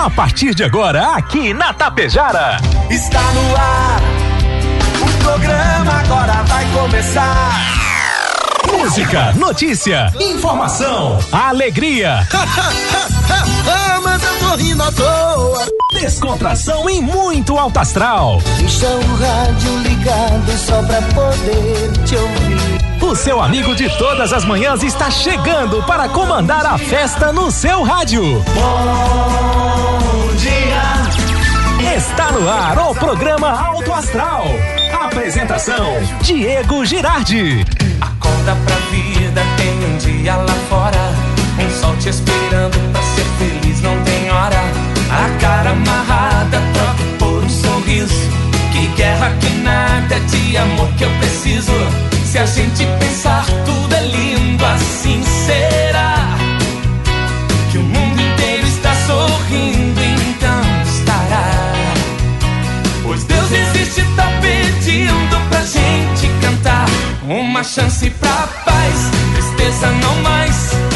A partir de agora, aqui na Tapejara. Está no ar. O programa agora vai começar. Música, notícia, informação, alegria. ah, mas eu tô rindo à toa. Descontração e muito alto astral. Deixa o rádio ligado só pra poder te ouvir. O seu amigo de todas as manhãs está chegando para comandar a festa no seu rádio. Bom dia. Está no ar o programa Alto Astral. Apresentação: Diego Girardi. Acorda pra vida, tem um dia lá fora. Um sol te esperando pra ser feliz, não tem hora. A cara amarrada, troca por um sorriso. Que guerra que nada de amor que eu preciso. Se a gente pensar tudo é lindo, assim será. Que o mundo inteiro está sorrindo, então estará. Pois Deus existe, tá pedindo pra gente cantar. Uma chance pra paz, tristeza não mais.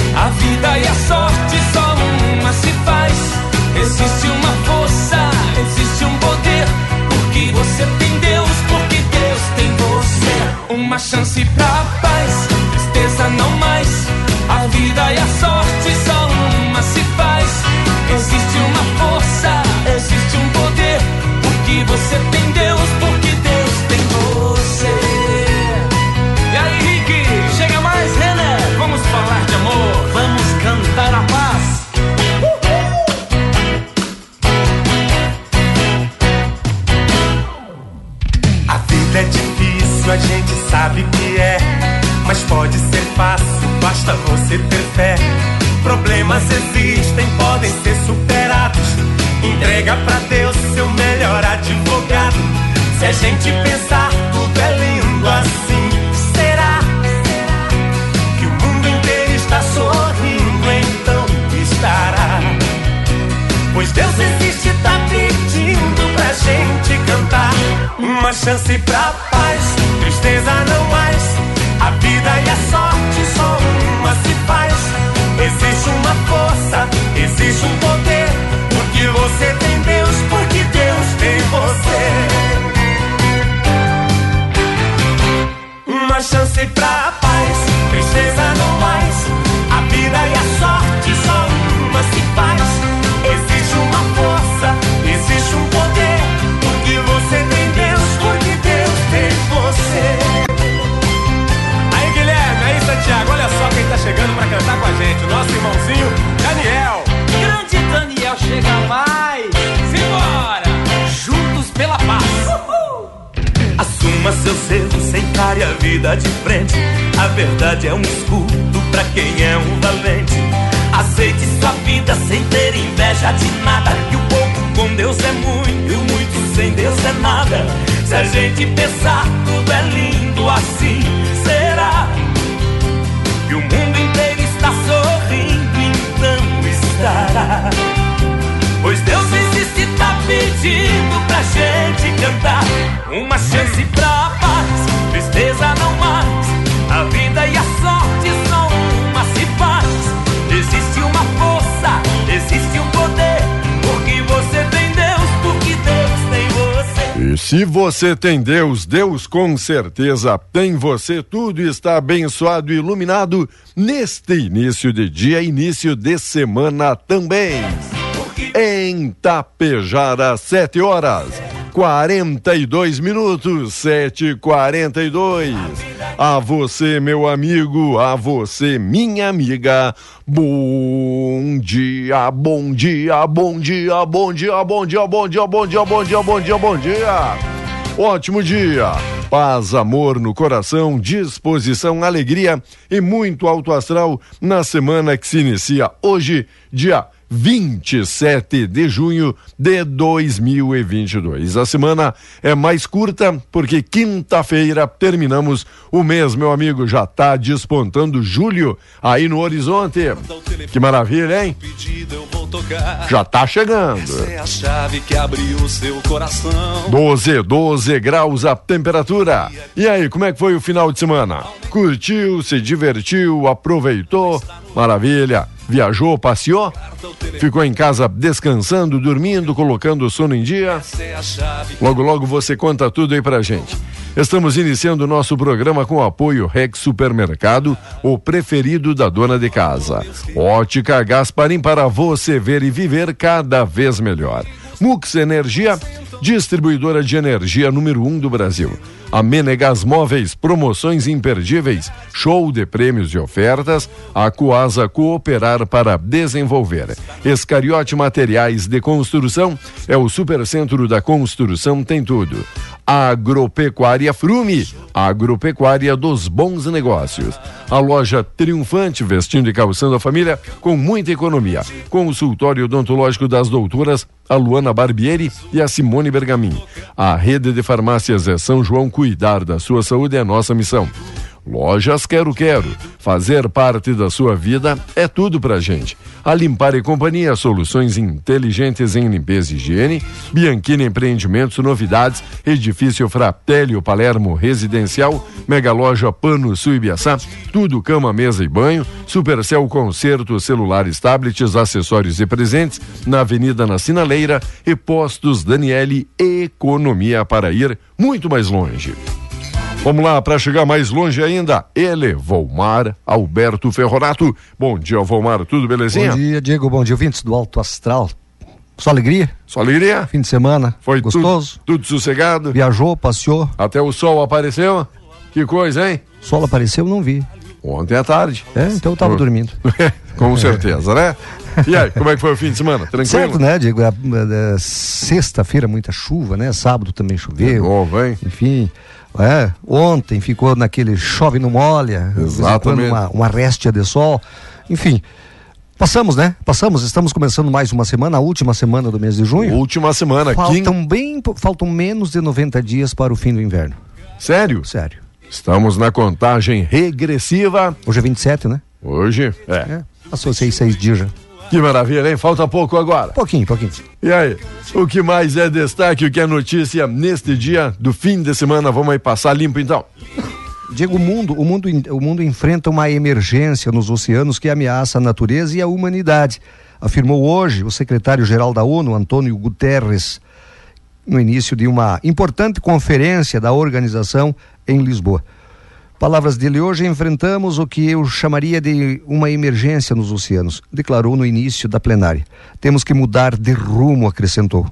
Você ter fé. Problemas existem, podem ser superados. Entrega pra Deus seu melhor advogado. Se a gente pensar, tudo é lindo assim. Será que o mundo inteiro está sorrindo? Então estará. Pois Deus existe, tá pedindo pra gente cantar. Uma chance pra paz, tristeza não mais. A vida e a sorte só uma faz. Existe uma força, existe um poder. Porque você tem Deus, porque Deus tem você. Uma chance pra chegando pra cantar com a gente, o nosso irmãozinho Daniel. Grande Daniel chega mais. Simbora! Juntos pela paz. Assuma seus erros, encare a vida de frente. A verdade é um escudo pra quem é um valente. Aceite sua vida sem ter inveja de nada. Que o pouco com Deus é muito e o muito sem Deus é nada. Se a gente pensar, tudo é lindo assim. Pois Deus existe, tá pedindo pra gente cantar. Uma chance pra paz, tristeza não mais. A vida e a sorte só uma se faz. Existe uma força, existe um se você tem Deus, Deus com certeza tem você. Tudo está abençoado e iluminado neste início de dia, início de semana também. Em Tapejara, 7 horas 42 minutos, 7 42 A você, meu amigo, a você, minha amiga. Bom dia, bom dia, bom dia, bom dia, bom dia, bom dia, bom dia, bom dia, bom dia, bom dia. Ótimo dia. Paz, amor no coração, disposição, alegria e muito alto astral na semana que se inicia hoje, dia 27 de junho de 2022. A semana é mais curta porque quinta-feira terminamos o mês, meu amigo. Já tá despontando julho aí no horizonte. Que maravilha, hein? Já tá chegando. Essa é a chave que abriu o seu coração. 12, 12 graus a temperatura. E aí, como é que foi o final de semana? Curtiu, se divertiu, aproveitou? Maravilha. Viajou, passeou? Ficou em casa descansando, dormindo, colocando o sono em dia? Logo, logo você conta tudo aí pra gente. Estamos iniciando o nosso programa com o apoio Rex Supermercado, o preferido da dona de casa. Ótica Gasparim para você ver e viver cada vez melhor. Mux Energia, distribuidora de energia número um do Brasil. A Menegas Móveis, promoções imperdíveis, show de prêmios e ofertas, a Coasa Cooperar para desenvolver. Escariote Materiais de Construção é o supercentro da construção, tem tudo. Agropecuária Frume, agropecuária dos bons negócios. A loja triunfante, vestindo e calçando a família com muita economia. Consultório odontológico das doutoras a Luana Barbieri e a Simone Bergamin. A rede de farmácias é São João Cuidar da sua saúde é nossa missão. Lojas Quero Quero. Fazer parte da sua vida é tudo pra gente. A Limpar e Companhia, soluções inteligentes em limpeza e higiene. Bianchini Empreendimentos, novidades. Edifício Fratelli Palermo Residencial. Mega Loja Pano Suibiaçá. Tudo cama, mesa e banho. Supercel Concerto, celulares, tablets, acessórios e presentes. Na Avenida na Sinaleira. E Postos Daniele Economia para ir muito mais longe. Vamos lá, para chegar mais longe ainda, ele, Volmar Alberto Ferronato. Bom dia, Volmar, tudo belezinha? Bom dia, Diego, bom dia, ouvintes do Alto Astral. Só alegria? Só alegria? Fim de semana. Foi gostoso? Tudo, tudo sossegado? Viajou, passeou? Até o sol apareceu? Que coisa, hein? Sol apareceu, não vi. Ontem à tarde. É, então eu tava dormindo. Com certeza, né? E aí, como é que foi o fim de semana? Tranquilo? Certo, né, Diego? É, é, Sexta-feira, muita chuva, né? Sábado também De choveu. novo, hein? Enfim, é, ontem ficou naquele chove não molha, Exatamente. uma, uma réstia de sol. Enfim, passamos, né? Passamos, estamos começando mais uma semana, a última semana do mês de junho. Última semana, quim... Faltam bem, faltam menos de 90 dias para o fim do inverno. Sério? Sério. Estamos na contagem regressiva. Hoje é 27, né? Hoje, é. É. Passou seis, seis dias já. Que maravilha, hein? Falta pouco agora. Pouquinho, pouquinho. E aí, o que mais é destaque, o que é notícia neste dia do fim de semana? Vamos aí passar limpo então. Diego, o mundo, o mundo, o mundo enfrenta uma emergência nos oceanos que ameaça a natureza e a humanidade, afirmou hoje o secretário-geral da ONU, Antônio Guterres, no início de uma importante conferência da organização em Lisboa. Palavras dele hoje, enfrentamos o que eu chamaria de uma emergência nos oceanos, declarou no início da plenária. Temos que mudar de rumo, acrescentou.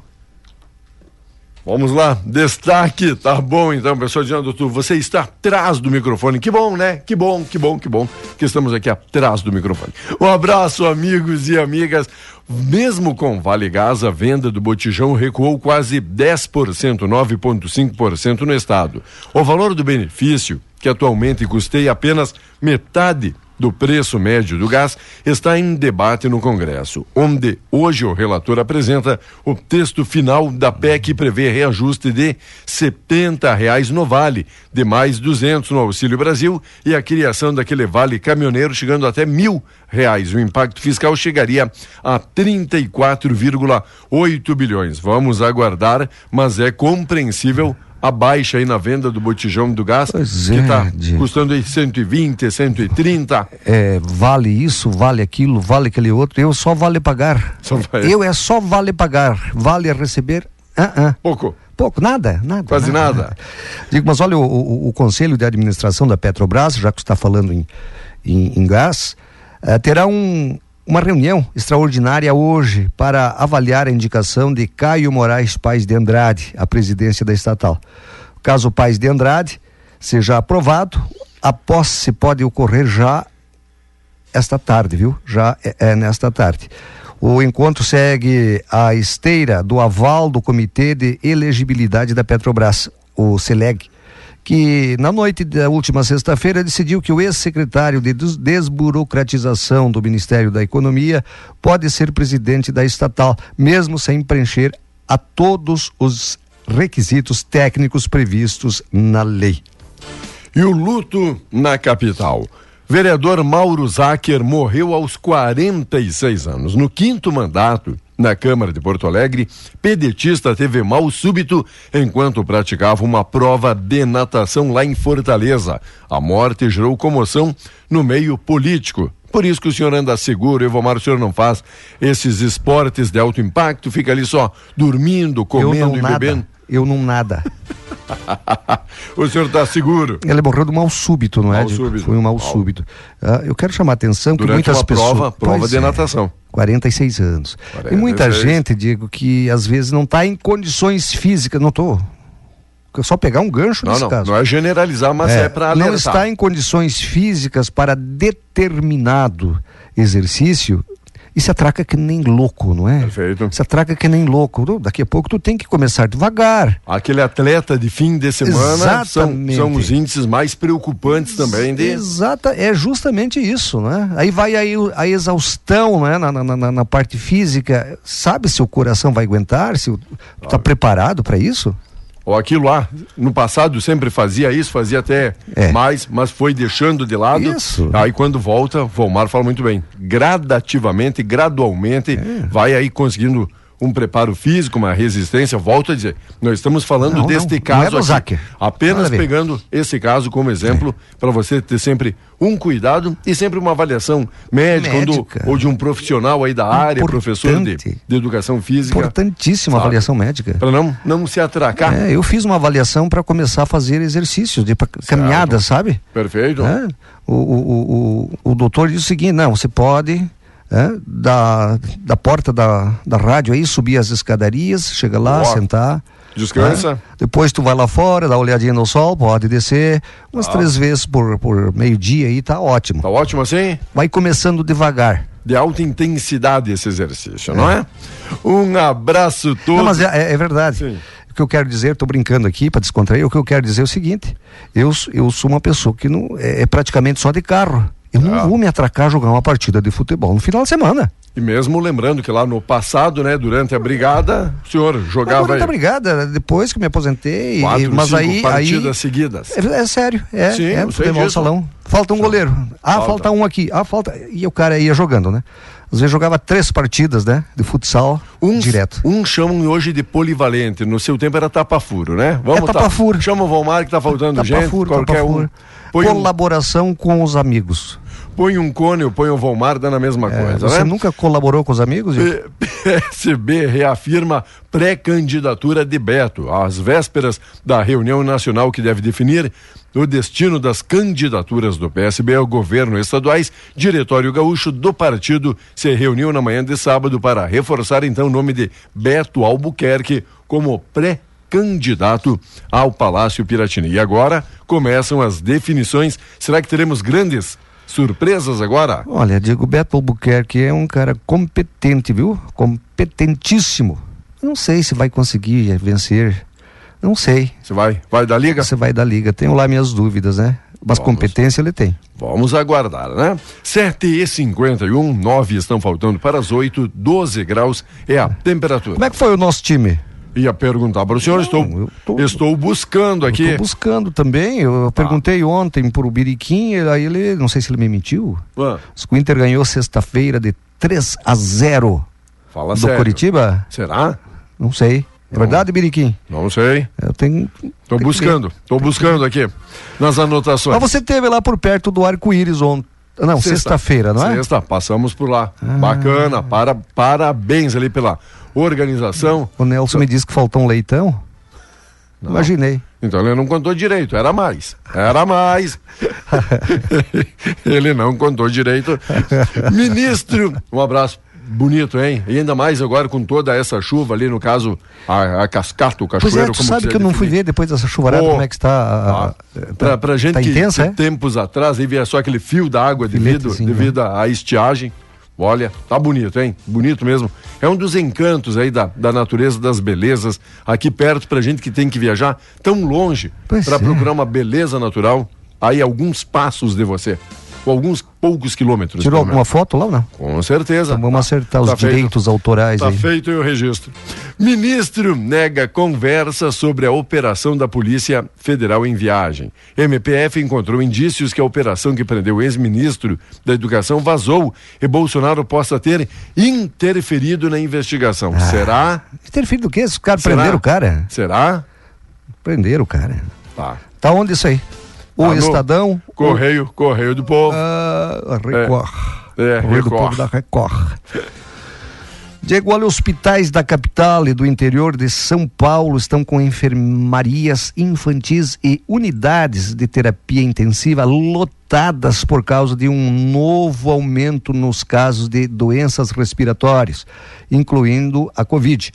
Vamos lá, destaque, tá bom então, pessoal de Andotu, você está atrás do microfone, que bom, né? Que bom, que bom, que bom que estamos aqui atrás do microfone. Um abraço, amigos e amigas. Mesmo com Vale Gás, a venda do botijão recuou quase 10%, 9,5% no estado. O valor do benefício, que atualmente custeia apenas metade do preço médio do gás está em debate no Congresso, onde hoje o relator apresenta o texto final da PEC que prevê reajuste de 70 reais no vale, de mais 200 no Auxílio Brasil e a criação daquele vale caminhoneiro chegando até mil reais. O impacto fiscal chegaria a 34,8 bilhões. Vamos aguardar, mas é compreensível a baixa aí na venda do botijão do gás, Pois que é, está Diego. custando aí 120, 130. é, vale isso, vale aquilo, vale aquele outro. Eu só vale pagar. Só vai- Eu é só vale pagar. Vale receber. Ah, ah. Pouco. Pouco, nada, nada. Quase nada. Digo, mas olha, o, o- o Conselho de Administração da Petrobras, já que está falando em, em, em gás, eh, terá um, uma reunião extraordinária hoje para avaliar a indicação de Caio Moraes Paz de Andrade à presidência da estatal. Caso Paz de Andrade seja aprovado, a posse pode ocorrer já esta tarde, viu? Já é, é nesta tarde. O encontro segue a esteira do aval do Comitê de Elegibilidade da Petrobras, o CELEG, que na noite da última sexta-feira decidiu que o ex-secretário de des- desburocratização do Ministério da Economia pode ser presidente da estatal, mesmo sem preencher a todos os requisitos técnicos previstos na lei. E o luto na capital. Vereador Mauro Zacher morreu aos 46 anos. No quinto mandato na Câmara de Porto Alegre, pedetista teve mal súbito enquanto praticava uma prova de natação lá em Fortaleza. A morte gerou comoção no meio político, Por isso que o senhor anda seguro, Evomar, o senhor não faz esses esportes de alto impacto, fica ali só dormindo, comendo e nada. bebendo. Eu não nada. o senhor está seguro? Ele morreu de mal súbito, não é? Mal Diego? súbito. Foi um mal, Mal. súbito. Ah, eu quero chamar a atenção que Durante muitas uma pessoas. prova, prova Pois de é, natação. 46 anos. Tem muita 46. gente, Diego, que às vezes não está em condições físicas, não estou. Só pegar um gancho Não, nesse não, caso. não é generalizar, mas é, para alertar. não está em condições físicas para determinado exercício e se atraca que nem louco, não é? Perfeito. Se atraca que nem louco. Daqui a pouco tu tem que começar devagar. Aquele atleta de fim de semana são, são os índices mais preocupantes também de. Exata, é justamente isso, né? Aí vai aí a exaustão, né? Na, na, na- na parte física. Sabe se o coração vai aguentar? Se o- tu tá preparado para isso? Ou aquilo lá, no passado sempre fazia isso, fazia até É. mais, mas foi deixando de lado. Isso. Aí quando volta, o Volmar fala muito bem, gradativamente, gradualmente, É. vai aí conseguindo um preparo físico, uma resistência. Volto a dizer, nós estamos falando Não, deste não, não caso é aqui, apenas a ver. É. pegando esse caso como exemplo, para você ter sempre um cuidado e sempre uma avaliação médica, ou do- Médica. ou de um profissional aí da área, professor de, Importante. de educação física, Importantíssima Sabe. avaliação médica. para não, não se atracar. É, eu fiz uma avaliação para começar a fazer exercícios de caminhada, sabe? Perfeito. É, o, o, o, o, o doutor disse o seguinte, não, você pode é, da, da porta da, da rádio aí, subir as escadarias, chega lá, Boa. sentar. Descansa. né? Depois tu vai lá fora, dá uma olhadinha no sol, pode descer umas três vezes por, por meio-dia aí, tá ótimo. Tá ótimo assim? Vai começando devagar. De alta intensidade esse exercício, não é? Um abraço todo. Não, mas é, é- é verdade. Sim. O que eu quero dizer, estou brincando aqui para descontrair, o que eu quero dizer é o seguinte: eu, eu sou uma pessoa que não é, é praticamente só de carro. Eu não Ah. vou me atracar a jogar uma partida de futebol no final de semana. E mesmo lembrando que lá no passado, né, durante a brigada, o senhor jogava durante a brigada, depois que me aposentei, quatro, mas cinco aí, partidas aí seguidas. é, é sério, é, Sim, é futebol disso. salão. Falta um goleiro. Ah, Falta. falta. um aqui. Ah, falta. E o cara ia jogando, né? Às vezes jogava três partidas, né? De futsal Uns, direto. Um chamam hoje de polivalente. No seu tempo era tapa-furo, né? É tapa-furo. Chama o Valmar que tá faltando Tapa gente. furo, qualquer tapa um. Põe um, Colaboração com os amigos. Põe um cone, põe o Valmar, dá na mesma É, coisa, você né? nunca colaborou com os amigos? PSB reafirma pré-candidatura de Beto, às vésperas da reunião nacional que deve definir o destino das candidaturas do PSB ao governo estaduais. Diretório Gaúcho do partido se reuniu na manhã de sábado para reforçar então o nome de Beto Albuquerque como pré-candidato ao Palácio Piratini. E agora começam as definições. Será que teremos grandes surpresas agora? Olha, Diego Beto Albuquerque é um cara competente, viu? Competentíssimo. Não sei se vai conseguir vencer. Não sei. Você vai, vai da liga? Você vai da liga. Tenho lá minhas dúvidas, né? Mas Vamos. competência ele tem. Vamos aguardar, né? 7 e 51 9 estão faltando para as 8, 12 graus é a temperatura. Como é que foi o nosso time? Ia perguntar para o senhor, estou, eu tô- estou buscando aqui. Estou buscando também. Eu perguntei ontem pro Biriquim, ele- aí ele, não sei se ele me mentiu. Ah, o Inter ganhou sexta-feira de 3 a 0 fala do sério. Curitiba? Será? Não sei. É verdade, Biriquim? Não sei. Eu tenho. Estou buscando, estou buscando aqui nas anotações. Mas você teve lá por perto do arco-íris ontem. Não, Sexta. sexta-feira, não é? Ah. Sexta, passamos por lá. Bacana, para, parabéns ali pela organização. O Nelson me disse que faltou um leitão. Imaginei. Então ele não contou direito, era mais. Era mais. ele não contou direito. Ministro, um abraço bonito, hein? E ainda mais agora com toda essa chuva ali, no caso, a, a cascata, o Pois cachoeiro, é, tu como sabe que eu não fui ver depois dessa chuvarada Pô, como é que está. a- Ah, pra, pra gente tá intensa, que é? tempos atrás aí via só aquele fio da água devido, Filetezinho, né? devido à estiagem. Olha, tá bonito, hein? Bonito mesmo. É um dos encantos aí da, da natureza, das belezas, aqui perto pra gente que tem que viajar tão longe para é. procurar uma beleza natural, aí alguns passos de você, ou alguns poucos quilômetros. Tirou alguma foto lá ou não? Com certeza. Então vamos acertar os Tá feito. direitos autorais Tá aí. feito o registro. Ministro nega conversa sobre a operação da Polícia Federal em viagem. MPF encontrou indícios que a operação que prendeu o ex-ministro da Educação vazou e Bolsonaro possa ter interferido na investigação. Será? Interfere do quê? Os caras prenderam o cara. Será? Prenderam o cara. Tá. Tá onde isso aí? O no Estadão. Correio, Correio do Povo. Ah, Record. É, Correio do Record. Povo da Record. Diego, olha, hospitais da capital e do interior de São Paulo estão com enfermarias infantis e unidades de terapia intensiva lotadas por causa de um novo aumento nos casos de doenças respiratórias, incluindo a Covid.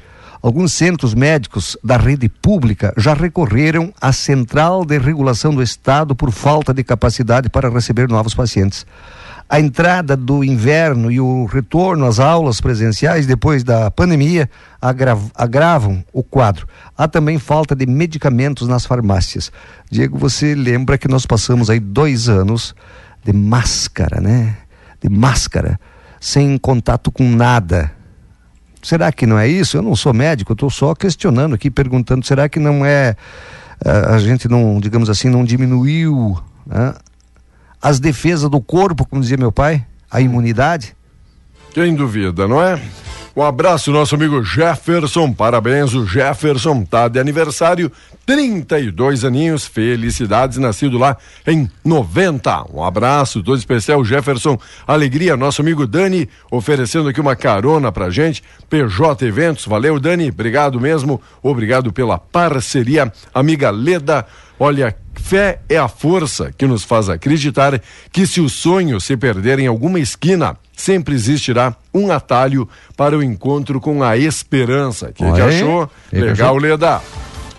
Alguns centros médicos da rede pública já recorreram à Central de Regulação do Estado por falta de capacidade para receber novos pacientes a entrada do inverno e o retorno às aulas presenciais depois da pandemia agrav- agravam o quadro. Há também falta de medicamentos nas farmácias. Diego, você lembra que nós passamos aí dois anos de máscara, né? De máscara, sem contato com nada. Será que não é isso? Eu não sou médico, eu estou só questionando aqui, perguntando, será que não é a gente não, digamos assim, não diminuiu né, as defesas do corpo, como dizia meu pai, a imunidade? Quem duvida, não é? Um abraço, nosso amigo Jefferson. Parabéns, o Jefferson tá de aniversário, 32 aninhos. Felicidades, nascido lá em 90. Um abraço, todo especial, Jefferson. Alegria, nosso amigo Dani, oferecendo aqui uma carona pra gente. PJ Eventos, valeu, Dani. Obrigado mesmo. Obrigado pela parceria. Amiga Leda, olha, fé é a força que nos faz acreditar que se o sonho se perder em alguma esquina, sempre existirá um atalho para o encontro com a esperança. O que, achou? Que Legal, achou? Leda.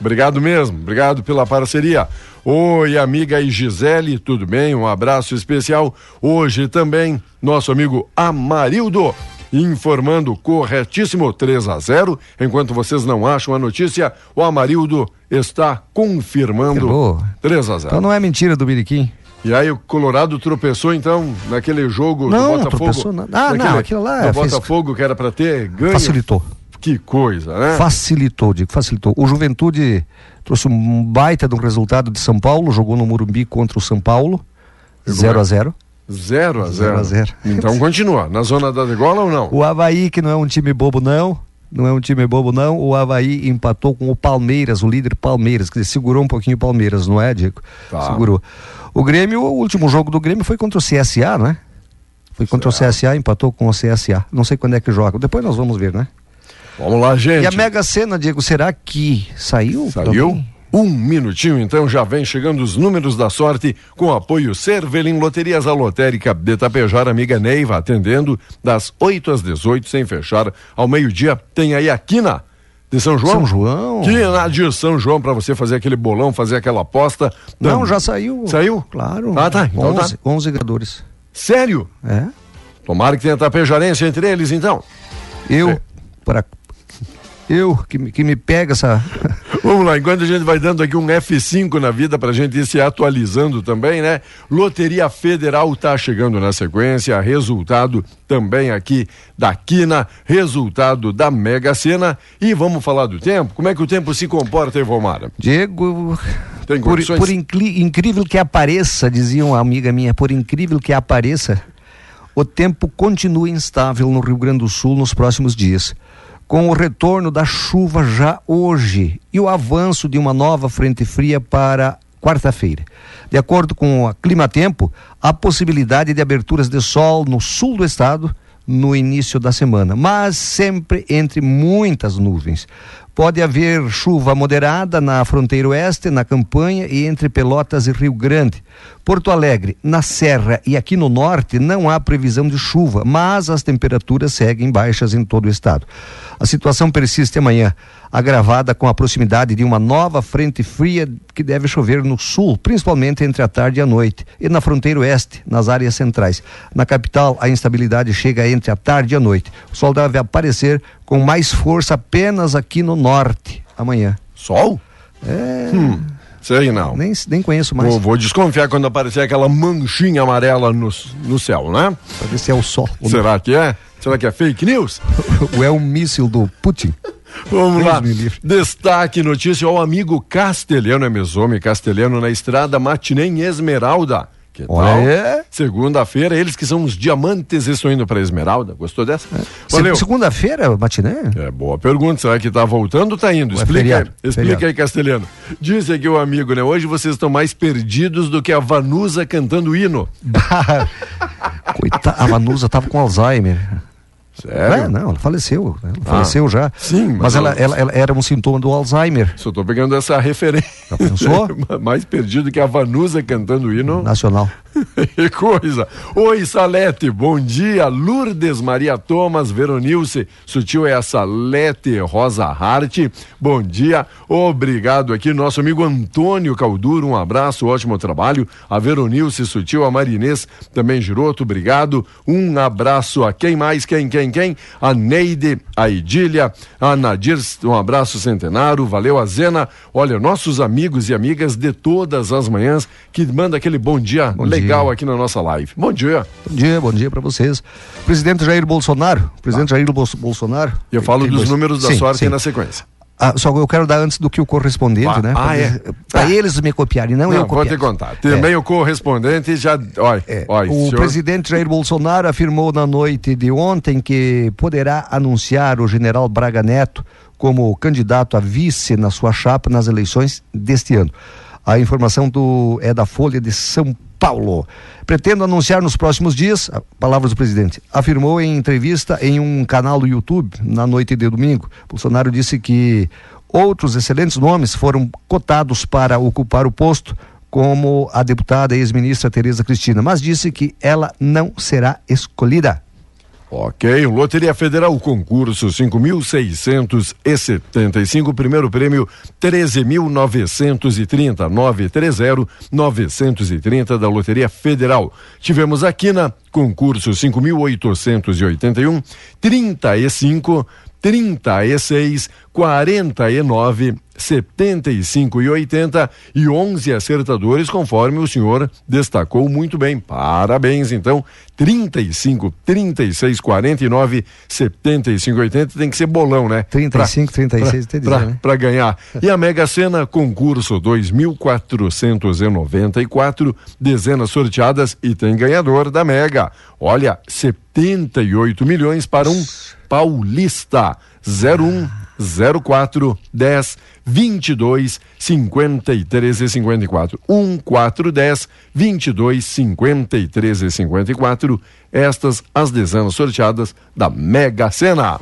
Obrigado mesmo, obrigado pela parceria. Oi, amiga e Gisele, tudo bem? Um abraço especial. Hoje também, nosso amigo Amarildo, informando corretíssimo 3 a 0 Enquanto vocês não acham a notícia, o Amarildo está confirmando Errou. 3 a 0 Então não é mentira do Miriquim. E aí o Colorado tropeçou então naquele jogo Não, do Botafogo. tropeçou não. Ah, Naquele- não, aquilo lá fez- Botafogo que era para ter ganho. Facilitou. Que coisa, né? Facilitou, digo, facilitou. O Juventude trouxe um baita de um resultado de São Paulo, jogou no Morumbi contra o São Paulo, 0 a 0 0 a 0 Zero a zero. Então continua. Na zona da degola ou não? O Havaí, que não é um time bobo, não. Não é um time bobo, não. O Havaí empatou com o Palmeiras, o líder Palmeiras, que segurou um pouquinho o Palmeiras, não é, Diego? Tá. Segurou. O Grêmio, o último jogo do Grêmio foi contra o CSA, né? Foi contra o CSA, empatou com o CSA. Não sei quando é que joga. Depois nós vamos ver, né? Vamos lá, gente. E a Mega Sena, Diego, será que saiu? Saiu? Também? Um minutinho, então já vem chegando os números da sorte com apoio Cervelim Loterias a Lotérica de Tapejar, amiga Neiva, atendendo das 8 às 18, sem fechar. Ao meio-dia tem aí a Quina de São João. São João. Quina de São João para você fazer aquele bolão, fazer aquela aposta. Não, Tam- já saiu. Saiu? Claro. Ah, tá. Então 11, tá. 11 ganhadores. Sério? É. Tomara que tenha tapejarense entre eles, então. Eu, É. para eu que, me- que me pega essa Vamos lá, enquanto a gente vai dando aqui um F5 na vida pra gente ir se atualizando também, né? Loteria Federal tá chegando na sequência, resultado também aqui da Quina, resultado da Mega Sena e vamos falar do tempo. Como é que o tempo se comporta, Evomara? Diego, Tem por, condições? por incrível que apareça, dizia uma amiga minha, por incrível que apareça, o tempo continua instável no Rio Grande do Sul nos próximos dias. Com o retorno da chuva já hoje e o avanço de uma nova frente fria para quarta-feira. De acordo com a Clima Tempo, há possibilidade de aberturas de sol no sul do estado no início da semana, mas sempre entre muitas nuvens. Pode haver chuva moderada na fronteira oeste, na campanha e entre Pelotas e Rio Grande. Porto Alegre, na Serra e aqui no norte não há previsão de chuva, mas as temperaturas seguem baixas em todo o estado. A situação persiste amanhã, agravada com a proximidade de uma nova frente fria que deve chover no sul, principalmente entre a tarde e a noite, e na fronteira oeste, nas áreas centrais. Na capital, a instabilidade chega entre a tarde e a noite. O sol deve aparecer com mais força apenas aqui no norte amanhã. Sol? É. Hum, sei não. Nem, nem conheço mais. Vou, vou desconfiar quando aparecer aquela manchinha amarela no, no céu, né? Pra ver se é o sol. Será que é? Será que é fake news? Ou é um míssil do Putin? Vamos lá. Destaque notícia ao amigo Castelhano, é Mesome Castelhano na estrada Matinê em Esmeralda. Que Olha. Segunda-feira, eles que são os diamantes estão indo para Esmeralda. Gostou dessa? Valeu. Segunda-feira, matiné? É boa pergunta. Será que tá voltando ou tá indo? É Explica, feriado? aí, explica aí, Castelhano. Disse aqui o amigo, né? Hoje vocês estão mais perdidos do que a Vanusa cantando hino. Coitada, a Vanusa tava com Alzheimer. Sério? É, não, ela faleceu. Ela Ah, faleceu já. sim, mas mas, ela, ela- ela, era um sintoma do Alzheimer Só tô pegando essa referência. Já pensou? Mais perdido que a Vanusa cantando o hino. nacional. Que coisa! Oi, Salete, bom dia. Lourdes Maria Thomas, Veronilce, sutil é a Salete Rosa Hart, bom dia. Obrigado aqui, nosso amigo Antônio Calduro, um abraço, ótimo trabalho. A Veronilce, sutil, a Marinês, também Giroto, obrigado. Um abraço a quem mais? Quem, quem, quem? A Neide, a Idília, a Nadir, um abraço centenário, valeu a Zena. Olha, nossos amigos e amigas de todas as manhãs que manda aquele bom dia Bom legal dia. aqui na nossa live. Bom dia. Bom dia, bom dia para vocês. Presidente Jair Bolsonaro, presidente Jair Bol- Bolsonaro. Eu falo dos números da Sim, sorte sim. na sequência. Ah, só eu quero dar antes do que o correspondente, Ah, né? ah, é? Para Tá. eles me copiarem, não, eu Não, vou copiar. te contar. Também o correspondente já. Olha, É, olha, o senhor- presidente Jair Bolsonaro afirmou na noite de ontem que poderá anunciar o general Braga Neto como candidato a vice na sua chapa nas eleições deste ano. A informação do, é da Folha de São Paulo. Pretendo anunciar nos próximos dias, palavras do presidente, afirmou em entrevista em um canal do YouTube na noite de domingo. Bolsonaro disse que outros excelentes nomes foram cotados para ocupar o posto, como a deputada e ex-ministra Tereza Cristina, mas disse que ela não será escolhida. Ok, Loteria Federal, concurso 5.675, primeiro prêmio 13.930, 930-930 da Loteria Federal. Tivemos aqui na concurso 5.881, 35, 36, 49, 75 e 80 e 11 acertadores, conforme o senhor destacou muito bem. Parabéns, então. 35, 36, 49, 75 e 80 tem que ser bolão, né? 35, 36, pra, tem que pra, né? pra ganhar. E a Mega Sena, concurso 2.494, dezenas sorteadas e tem ganhador da Mega. Olha, 78 milhões para um paulista. 01 04 10 22 53 e 54 1 4 10 22 53 e 54 estas as dezenas sorteadas da Mega Sena.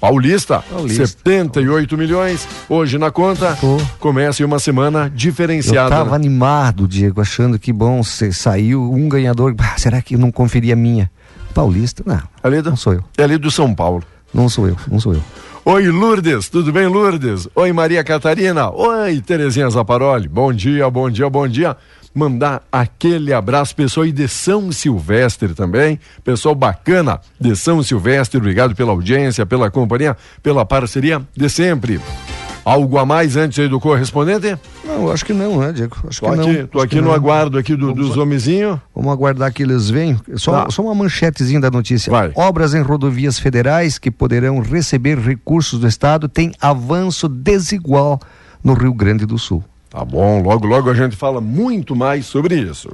Paulista, Paulista. 78 milhões hoje na conta. Pô. Começa uma semana Eu diferenciada. estava né? animado, Diego, achando que bom, cê saiu um ganhador. Será que eu não conferi a minha? Paulista? Não, Ali do, não sou eu. é ali do São Paulo. Não sou eu, não sou eu. Oi, Lourdes, tudo bem, Lourdes? Oi, Maria Catarina. Oi, Terezinha Zaparoli. Bom dia, bom dia, bom dia. Mandar aquele abraço, pessoal, e de São Silvestre também. Pessoal bacana de São Silvestre, obrigado pela audiência, pela companhia, pela parceria de sempre. Algo a mais antes aí do correspondente? Não, acho que não, né, Diego? Acho Tô que aqui, não. tô Acho aqui no não. aguardo aqui do- dos homenzinhos. Vamos aguardar que eles venham. Só, Tá. só uma manchetezinha da notícia. Vai. Obras em rodovias federais que poderão receber recursos do Estado têm avanço desigual no Rio Grande do Sul. Tá bom, logo, logo a gente fala muito mais sobre isso.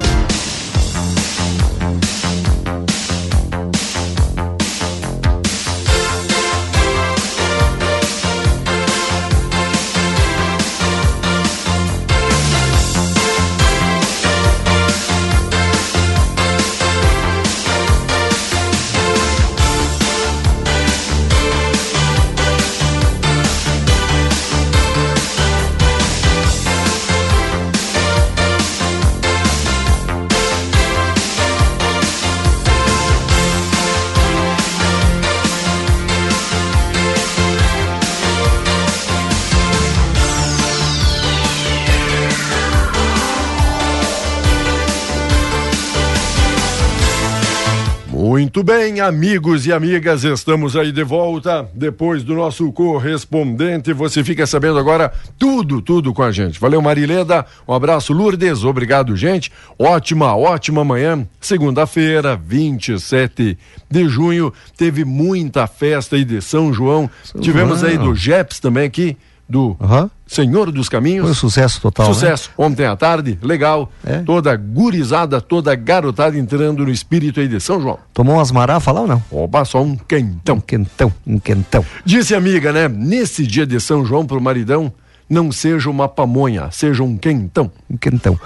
Muito bem, amigos e amigas, estamos aí de volta depois do nosso correspondente. Você fica sabendo agora tudo, tudo com a gente. Valeu, Marileda. Um abraço, Lourdes. Obrigado, gente. Ótima, ótima manhã. Segunda-feira, 27 de junho. Teve muita festa aí de São João. Tivemos aí do Jeps também aqui, do Aham. Senhor dos Caminhos. Foi um sucesso total. né? Sucesso. Ontem à tarde, legal. É. Toda gurizada, toda garotada entrando no espírito aí de São João. Tomou umas marafas lá ou não? Opa, só um Um quentão. quentão, um quentão. Disse amiga, né? Nesse dia de São João pro maridão, não seja uma pamonha, seja um quentão. Um quentão.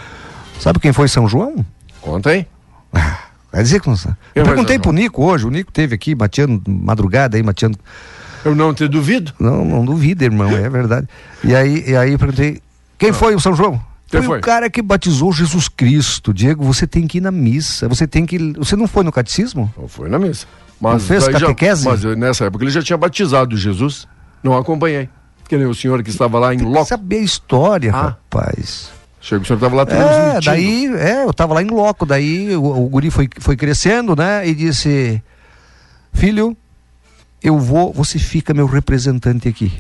Sabe quem foi São João? Conta aí. Vai dizer que não sabe. Eu perguntei pro Nico hoje, o Nico teve aqui, mateando, madrugada aí, mateando. Eu não te duvido. Não, não duvida, irmão, é verdade. E aí, e aí eu perguntei, quem foi o São João? Foi, foi? o cara que batizou Jesus Cristo. Diego, você tem que ir na missa, você tem que. Você não foi no catecismo? Não foi na missa. Mas Não fez daí já- catequese? mas nessa época ele já tinha batizado Jesus. Não acompanhei. Que nem o senhor que estava lá em loco. saber a história, Ah. rapaz. Chega, o senhor estava lá É, daí, é, eu tava lá em loco, daí o, o guri foi, foi crescendo, né? E disse, filho, eu vou, você fica meu representante aqui.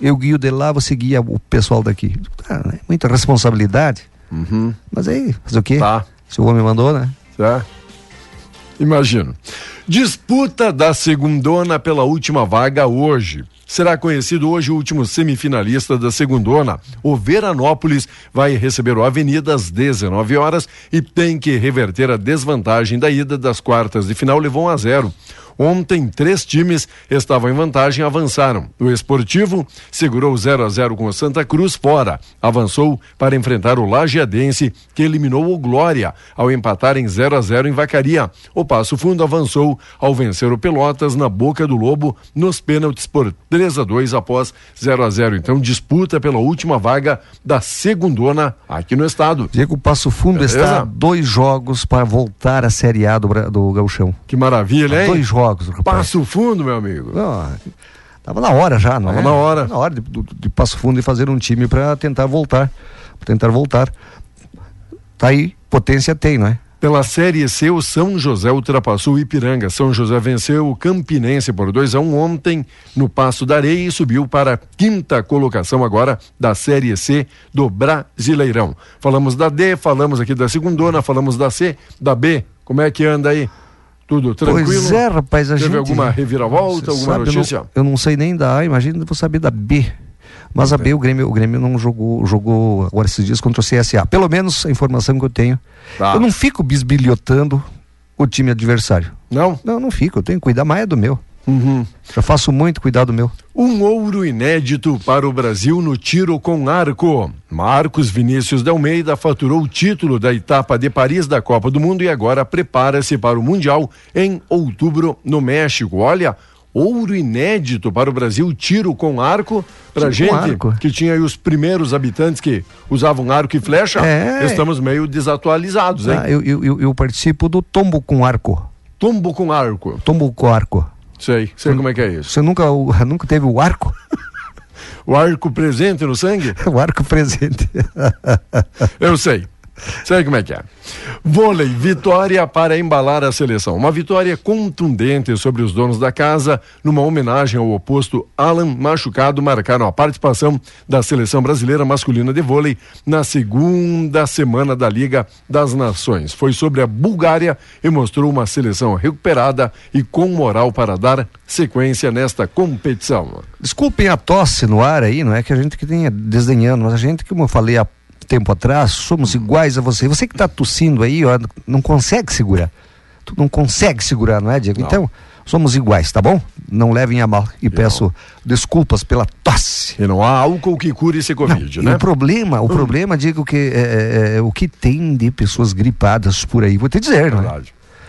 Eu guio de lá, você guia o pessoal daqui. Ah, né? Muita responsabilidade. Uhum. Mas aí, fazer o quê? Tá. Se o homem mandou, né? Tá? Imagino. Disputa da segundona pela última vaga hoje. Será conhecido hoje o último semifinalista da segundona. O Veranópolis vai receber o Avenida às 19 horas e tem que reverter a desvantagem da ida das quartas de final, levou 1 a 0. Ontem, três times estavam em vantagem e avançaram. O Esportivo segurou 0 a 0 com o Santa Cruz fora. Avançou para enfrentar o Lajeadense, que eliminou o Glória ao empatar em 0 a 0 em Vacaria. O Passo Fundo avançou ao vencer o Pelotas na Boca do Lobo nos pênaltis por 3 a 2 após 0 a 0. Então, disputa pela última vaga da segundona aqui no estado. Diego Passo Fundo Beleza? está a dois jogos para voltar à Série A do, do Gauchão. Que maravilha, hein? Dois jogos, rapaz. Passo Fundo, meu amigo. Não, tava na hora já, não Tava é? na hora. Na hora de, do- de Passo Fundo e fazer um time para tentar voltar. Pra tentar voltar. Tá aí, potência tem, não é? Pela Série C, o São José ultrapassou o Ipiranga. São José venceu o Campinense por 2 a 1 ontem no Passo da Areia e subiu para a quinta colocação agora da Série C do Brasileirão. Falamos da D, falamos aqui da segundona, falamos da C, da B. Como é que anda aí? Tudo tranquilo? Pois é, rapaz, a Teve gente... alguma reviravolta, alguma sabe, eu não- notícia? Eu não, sei nem da A, imagina vou saber da B. Mas a B, o Grêmio, o Grêmio não jogou, jogou agora esses dias contra o CSA. Pelo menos a informação que eu tenho. Tá. Eu não fico bisbilhotando o time adversário. Não? Não, não fico. Eu tenho que cuidar mais do meu. Uhum. Já faço muito cuidar do meu. Um ouro inédito para o Brasil no tiro com arco. Marcos Vinícius de Almeida faturou o título da etapa de Paris da Copa do Mundo e agora prepara-se para o Mundial em outubro no México. Olha, ouro inédito para o Brasil, tiro com arco. Pra Tiro gente arco. que tinha aí os primeiros habitantes que usavam arco e flecha, É. estamos meio desatualizados, hein? Ah, eu, eu, eu, eu participo do tombo com arco. Tombo com arco. Tombo com arco. Sei, sei como é que é isso. Você nunca, nunca teve o arco? O arco presente no sangue? o arco presente. Eu sei. Sei como é que é. Vôlei, vitória para embalar a seleção. Uma vitória contundente sobre os donos da casa, numa homenagem ao oposto Alan machucado, marcaram a participação da seleção brasileira masculina de vôlei na segunda semana da Liga das Nações. Foi sobre a Bulgária e mostrou uma seleção recuperada e com moral para dar sequência nesta competição. Desculpem a tosse no ar aí, não é que a gente que tenha desdenhando, mas a gente, como eu falei há tempo atrás, somos iguais a você. Você que está tossindo aí, ó, não consegue segurar. Tu não consegue segurar, não é, Diego? Então, somos iguais, tá bom? Não levem a mal. E peço desculpas pela tosse. E não há álcool que cure esse Covid, E né? o problema, o problema, digo que é, é, é, o que tem de pessoas gripadas por aí, vou te dizer, não é?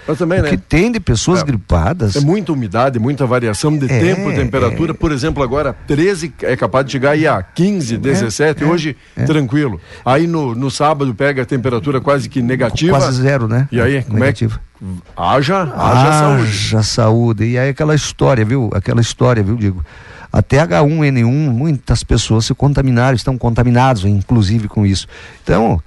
Mas também, O né? que tem de pessoas É. gripadas. É muita umidade, muita variação de É, tempo, temperatura. Por exemplo, agora 13 é capaz de chegar aí a 15, 17, hoje tranquilo. Aí no, no sábado pega a temperatura quase que negativa. Quase zero, né? E aí, como Negativa. é que. Haja, haja saúde. Haja saúde. E aí aquela história, viu? Aquela história, viu, Digo? Até H1N1, muitas pessoas se contaminaram, estão contaminados, inclusive, com isso. Então,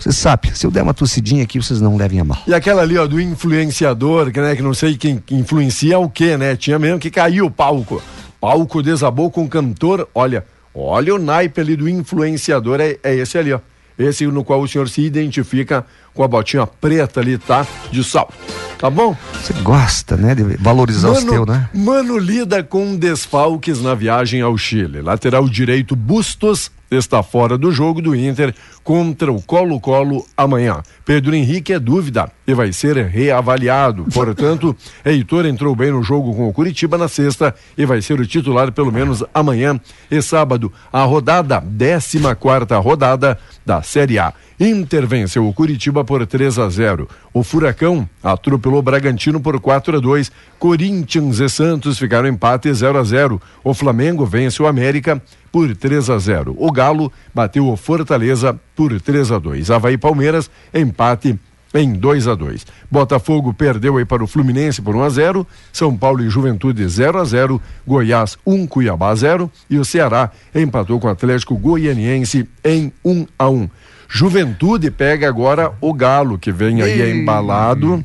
você sabe, se eu der uma tossidinha aqui, vocês não levem a mal. E aquela ali, ó, do influenciador, que, né, que não sei quem que influencia o quê, né? Tinha mesmo que caiu o palco. Palco desabou com cantor. Olha, olha o naipe ali do influenciador, é, é esse ali, ó. Esse no qual o senhor se identifica com a botinha preta ali, tá? De salto. Tá bom? Você gosta, né, de valorizar os teus, né? Mano lida com desfalques na viagem ao Chile. Lateral direito Bustos está fora do jogo do Inter contra o Colo-Colo amanhã. Pedro Henrique é dúvida e vai ser reavaliado. Portanto, Heitor entrou bem no jogo com o Curitiba na sexta e vai ser o titular pelo menos amanhã e sábado. A rodada, 14 quarta rodada da Série A. Inter venceu o Curitiba por 3 a 0. O Furacão atropelou Bragantino por 4 a 2. Corinthians e Santos ficaram empate 0 a 0. O Flamengo vence o América por 3 a 0. O Galo bateu o Fortaleza por 3 a 2. Havaí Palmeiras empate em 2 a 2. Botafogo perdeu aí para o Fluminense por 1 a 0, São Paulo e Juventude 0 a 0, Goiás 1 Cuiabá 0 e o Ceará empatou com o Atlético Goianiense em 1 a 1. Juventude pega agora o Galo, que vem aí Ei. embalado.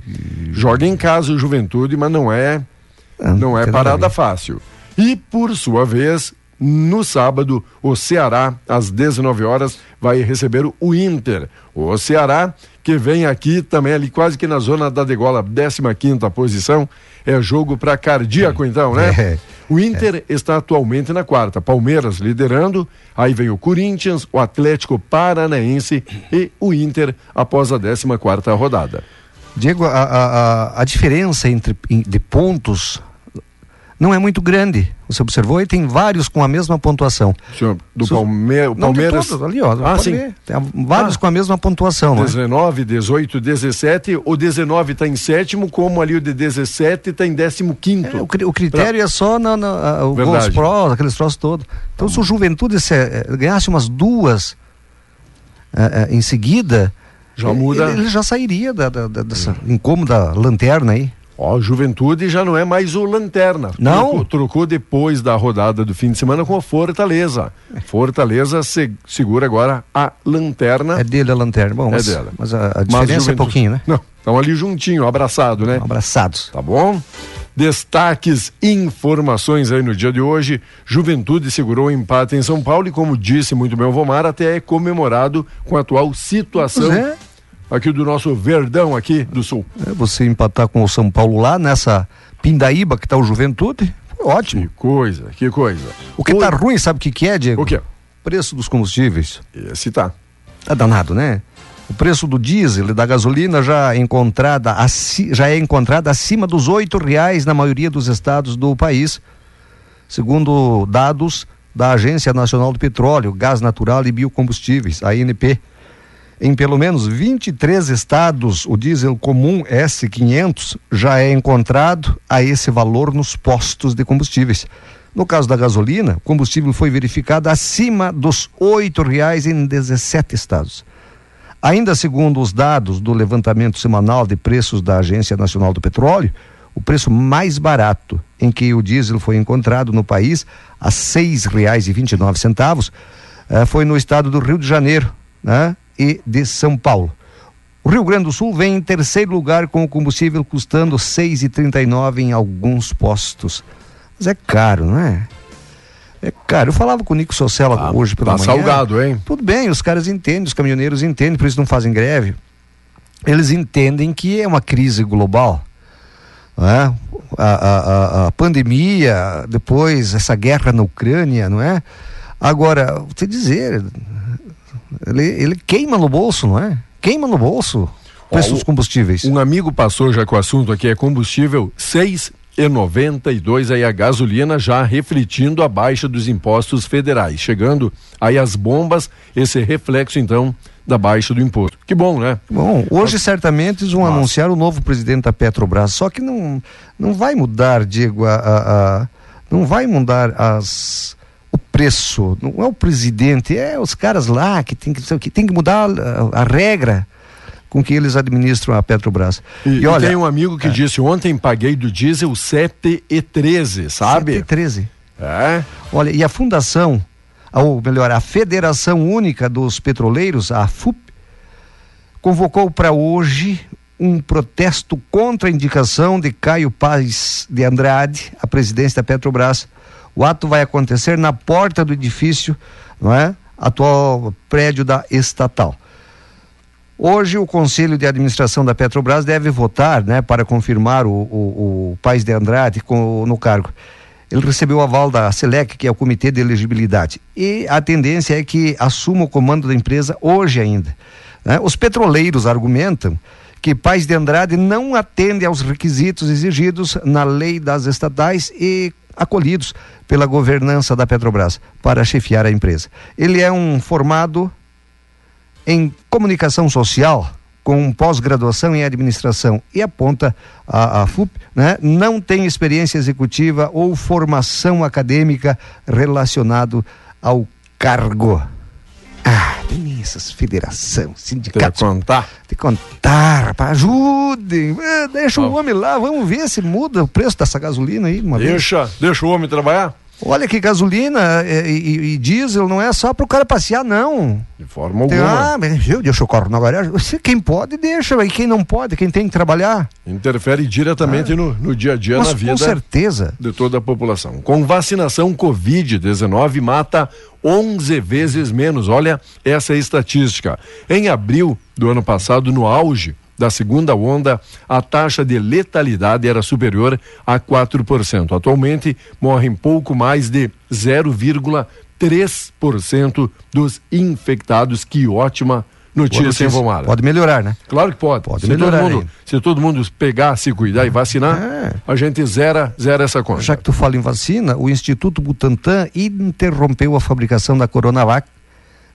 Joga em casa o Juventude, mas não é ah, não é parada fácil. E por sua vez, no sábado, o Ceará às 19 horas vai receber o Inter. O Ceará que vem aqui também ali quase que na zona da degola, 15 quinta posição, é jogo para cardíaco então, né? É. O Inter é. está atualmente na quarta, Palmeiras liderando, aí vem o Corinthians, o Atlético Paranaense e o Inter após a 14 quarta rodada. Diego, a, a, a diferença entre de pontos não é muito grande. Você observou e tem vários com a mesma pontuação. Senhor, do Palme Palmeiras. Todos, ali, ó, ah, sim. Ver. Tem vários ah. com a mesma pontuação. 19, é? 18, 17. O 19 está em sétimo, como ali o de 17 está em décimo quinto. É, o, o, critério pra... é só na, na, o gols prós, aqueles troços todos. Então, se o Juventude se, eh, ganhasse umas duas eh, eh, em seguida. Já muda. Ele, ele já sairia da, da, da, dessa incômoda lanterna aí. Ó, Juventude já não é mais o Lanterna. Não? Trocou, trocou, depois da rodada do fim de semana com a Fortaleza. Fortaleza se, segura agora a Lanterna. É dele a Lanterna. Bom, é mas, dela. Mas a, a diferença é pouquinho, né? Não, estão ali juntinho, abraçado, né? Abraçados. Tá bom? Destaques, informações aí no dia de hoje. Juventude segurou o empate em São Paulo e, como disse muito bem o Vomar, até é comemorado com a atual situação. É aqui do nosso Verdão aqui do Sul. É, você empatar com o São Paulo lá nessa Pindaíba que está o Juventude, ótimo. Que coisa, que coisa. O que está ruim, sabe o que, que é, Diego? O que? Preço dos combustíveis. Esse tá. Tá danado, né? O preço do diesel e da gasolina já, encontrada, já é encontrado acima dos oito reais na maioria dos estados do país, segundo dados da Agência Nacional do Petróleo, Gás Natural e Biocombustíveis, a ANP. Em pelo menos 23 estados, o diesel comum S500 já é encontrado a esse valor nos postos de combustíveis. No caso da gasolina, o combustível foi verificado acima dos R$ reais em 17 estados. Ainda segundo os dados do levantamento semanal de preços da Agência Nacional do Petróleo, o preço mais barato em que o diesel foi encontrado no país, a R$ 6,29, eh, foi no estado do Rio de Janeiro, né? E de São Paulo. O Rio Grande do Sul vem em terceiro lugar com o combustível custando 6,39 em alguns postos. Mas é caro, não é? É caro. Eu falava com o Nico Socella ah, hoje pela tá manhã. salgado, hein? Tudo bem, os caras entendem, os caminhoneiros entendem, por isso não fazem greve. Eles entendem que é uma crise global. Não é? a, a, a, a pandemia, depois essa guerra na Ucrânia, não é? Agora, vou te dizer, ele, ele queima no bolso, não é? Queima no bolso preço dos combustíveis. Um amigo passou já com o assunto aqui, é combustível seis e noventa e dois aí a gasolina já refletindo a baixa dos impostos federais, chegando aí as bombas, esse reflexo então da baixa do imposto. Que bom, né? Bom, hoje certamente eles vão Nossa. anunciar o novo presidente da Petrobras, só que não não vai mudar, Diego, a, a, a não vai mudar as preço. Não é o presidente, é os caras lá que tem que, que, tem que mudar a, a regra com que eles administram a Petrobras. E, e olha, tem um amigo que é. disse ontem paguei do diesel 7 e 13, sabe? 7 e 13. É. Olha, e a fundação, ou melhor, a Federação Única dos Petroleiros, a FUP, convocou para hoje um protesto contra a indicação de Caio Paz de Andrade à presidência da Petrobras o ato vai acontecer na porta do edifício, não é? Atual prédio da estatal. Hoje o Conselho de Administração da Petrobras deve votar, né, para confirmar o, o, o País de Andrade com, no cargo. ele recebeu o aval da SELEC, que é o Comitê de Elegibilidade. E a tendência é que assuma o comando da empresa hoje ainda. Né? Os petroleiros argumentam que Paz de Andrade não atende aos requisitos exigidos na lei das estatais e acolhidos pela governança da Petrobras para chefiar a empresa. Ele é um formado em comunicação social, com pós-graduação em administração e aponta a, a FUP, né, não tem experiência executiva ou formação acadêmica relacionado ao cargo. Ah, tem essas federação, sindicatos. Tem que contar. Tem que contar, rapaz, ajudem. Ah, deixa o homem lá, vamos ver se muda o preço dessa gasolina aí. Uma vez. Deixa, deixa o homem trabalhar. Olha que gasolina e, e- e diesel não é só para o cara passear, não. De forma Tem, alguma. ah, mas eu deixo o carro na garagem. Quem pode, deixa. E quem não pode, quem tem que trabalhar. Interfere diretamente no, no dia a dia, Mas na com vida certeza. de toda a população. Com vacinação Covid-19 mata 11 vezes menos. Olha essa estatística. Em abril do ano passado, no auge da segunda onda, a taxa de letalidade era superior a 4%. Atualmente, morrem pouco mais de 0,3% dos infectados. Que ótima notícia, hein, Vomara? Pode melhorar, né? Claro que pode. Pode se, melhorar todo mundo, se todo mundo pegar, se cuidar e vacinar, É. a gente zera, zera essa conta. Já que tu fala em vacina, o Instituto Butantan interrompeu a fabricação da Coronavac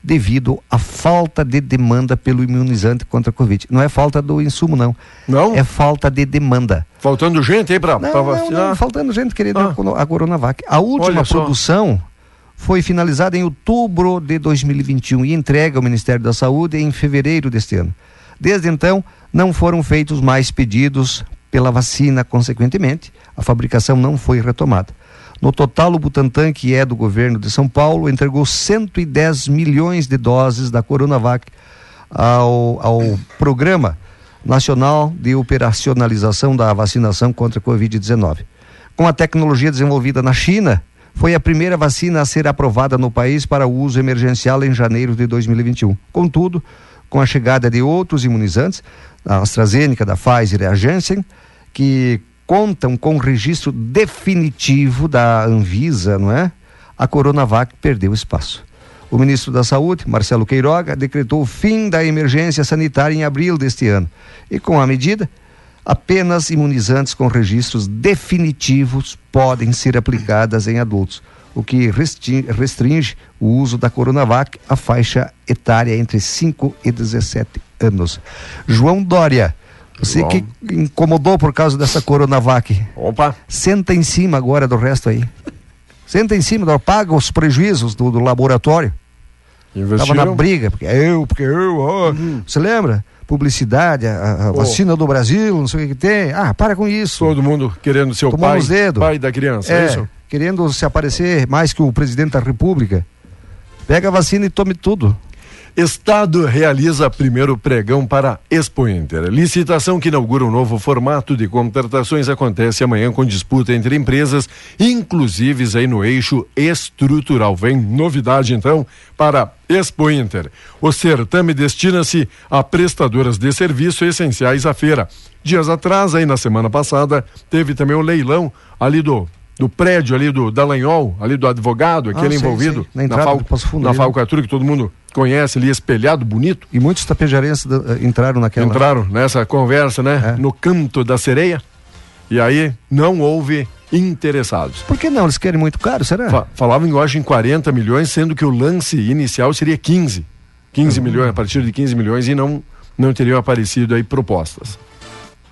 devido à falta de demanda pelo imunizante contra a Covid. Não é falta do insumo, não. Não? É falta de demanda. Faltando gente aí Não, pra não, vacinar. não, faltando gente querendo Ah. a Coronavac. A última produção foi finalizada em outubro de 2021 e entregue ao Ministério da Saúde em fevereiro deste ano. Desde então, não foram feitos mais pedidos pela vacina, consequentemente, a fabricação não foi retomada. No total, o Butantan, que é do governo de São Paulo, entregou 110 milhões de doses da Coronavac ao, ao Programa Nacional de Operacionalização da Vacinação contra a Covid-19. Com a tecnologia desenvolvida na China, foi a primeira vacina a ser aprovada no país para uso emergencial em janeiro de 2021. Contudo, com a chegada de outros imunizantes, da AstraZeneca, da Pfizer e a Janssen, que contam com registro definitivo da Anvisa, não é? A Coronavac perdeu espaço. O ministro da Saúde, Marcelo Queiroga, decretou o fim da emergência sanitária em abril deste ano. E com a medida, apenas imunizantes com registros definitivos podem ser aplicadas em adultos, o que restringe o uso da Coronavac à faixa etária entre 5 e 17 anos. João Dória, você que incomodou por causa dessa Coronavac, Opa, senta em cima agora do resto aí. Senta em cima, paga os prejuízos do, do laboratório. Tava na investiram. briga, porque é eu, porque eu, ó. Você lembra? Publicidade, a, a vacina do Brasil, não sei o que, que tem. Ah, para com isso. Todo mundo querendo ser o pai, nos dedos. pai da criança, é, É, isso? querendo se aparecer mais que o presidente da república. Pega a vacina e tome tudo. Estado realiza primeiro pregão para Expo Inter. Licitação que inaugura um novo formato de contratações acontece amanhã com disputa entre empresas, inclusive aí no eixo estrutural. Vem novidade então para Expo Inter. O certame destina-se a prestadoras de serviço essenciais à feira. Dias atrás, aí na semana passada, teve também o leilão ali do do prédio ali do Dallagnol, ali do advogado, aquele Ah, sei, envolvido sei. Na entrada fal- do Passo Fundo na né? falcatrua que todo mundo conhece ali, espelhado, bonito. E muitos tapejarenses da- eh, entraram naquela. Entraram nessa conversa, né? É. No canto da sereia. E aí não houve interessados. Por que não? Eles querem muito caro, será? Fa falavam em hoje em 40 milhões, sendo que o lance inicial seria 15. 15 milhões, a partir de 15 milhões, e não, não teriam aparecido aí propostas.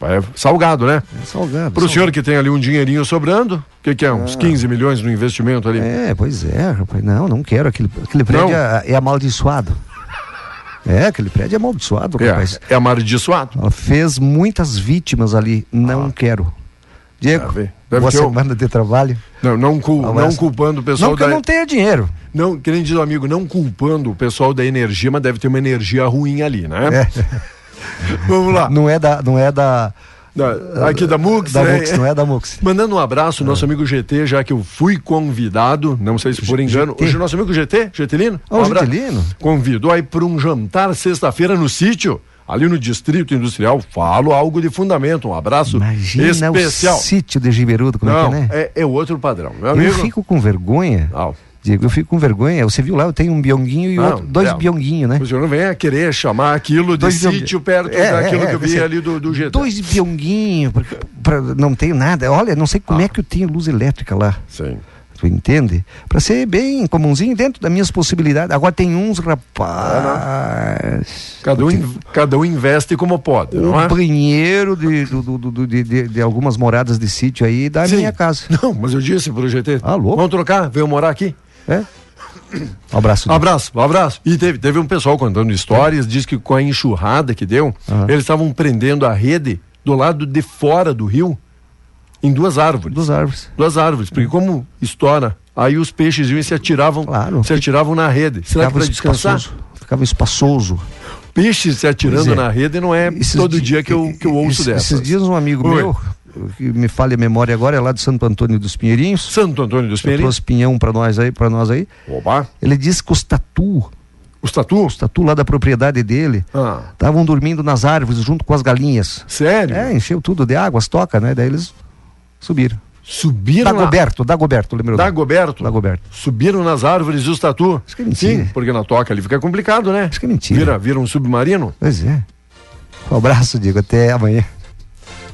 É salgado, né? É salgado. Para o senhor que tem ali um dinheirinho sobrando, o que, que é? Uns 15 milhões no investimento ali? É, pois é, rapaz. Não, não quero. Aquele, aquele prédio é, é amaldiçoado. É, aquele prédio é amaldiçoado, rapaz. É, é amaldiçoado. Ela fez muitas vítimas ali. Não quero. Diego, Deve- boa semana de trabalho. Não, não, cul- Ah, não culpando o pessoal Não que eu da. não tenha dinheiro. Não, que nem diz o amigo, não culpando o pessoal da energia, mas deve ter uma energia ruim ali, né? É, Vamos lá. não é da. Não é da, Da- aqui da Mux, da né? Mux, não é da Mux. Mandando um abraço, nosso amigo GT, já que eu fui convidado, não sei se por engano. GT? Hoje o nosso amigo GT, Getelino, Ó, o um. Getelino. convidou aí para um jantar sexta-feira no sítio. ali no Distrito Industrial, falo algo de fundamento. Um abraço Imagina especial. o sítio de Giberudo, como Não, é que é, né? é, é outro padrão. Meu Eu amigo. fico com vergonha. Diego, eu fico com vergonha. Você viu lá, eu tenho um bionguinho e Não, outro, dois é. bionguinhos, né? O senhor não venha querer chamar aquilo de Dois biong- sítio perto É, daquilo é, que eu vi você- ali do, do GT. Dois bionguinhos, pra- não tenho nada. Olha, não sei como Ah. é que eu tenho luz elétrica lá. Sim. Tu entende? Para ser bem comumzinho dentro das minhas possibilidades. Agora tem uns, rapaz. Cada um, in- cada um investe como pode, O não é? banheiro de, do- do- do- de, de- de algumas moradas de sítio aí da Sim. minha casa. Não, mas eu disse pro GT. Ah, louco. Vamos trocar? Veio morar aqui? É? Um abraço. Um abraço, um abraço. E teve, teve um pessoal contando histórias, diz que com a enxurrada que deu, Aham. eles estavam prendendo a rede do lado de fora do rio, em duas árvores. Dos árvores. Duas árvores, porque como estoura, aí os peixes iam e se atiravam, Claro. se atiravam na rede. Será que Ficava para descansar? espaçoso. Ficava espaçoso. Peixes se atirando é. na rede não é Esses todo di- dia que eu, que eu ouço esses, dessas. Esses dias um amigo Oi. meu, que me fale a memória agora, é lá de Santo Antônio dos Pinheirinhos. Santo Antônio dos Pinheirinhos. Trouxe pinhão para nós aí, para nós aí. Opa, Ele disse que os tatu, os tatu? os tatu lá da propriedade dele, Ah, estavam dormindo nas árvores junto com as galinhas. sério? É, encheu tudo de água, as toca, né? Daí eles subiram. Subiram na... Dagoberto, Dagoberto, lembrou? Dagoberto? Dagoberto. Subiram nas árvores os tatu? Acho que é mentira. Sim, porque na toca ali fica complicado, né? Acho que é mentira. Vira, vira um submarino? Pois é. Um abraço, Diego, até amanhã.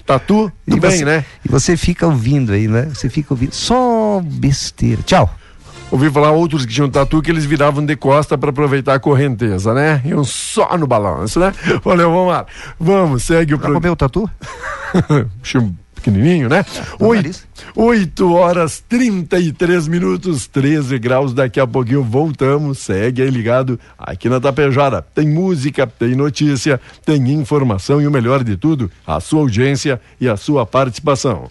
Tatu, tudo bem, você- né? E você fica ouvindo aí, né? Você fica ouvindo. Só besteira. Tchau. Ouvi falar outros que tinham tatu que eles viravam de costa para aproveitar a correnteza, né? Iam só no balanço, né? Valeu, vamos lá. Vamos, segue o programa. comer o tatu? pequenininho, né? Oito, nariz. 8 horas 33 minutos, 13 graus. Daqui a pouquinho voltamos. Segue aí ligado aqui na Tapejara. Tem música, tem notícia, tem informação e o melhor de tudo, a sua audiência e a sua participação.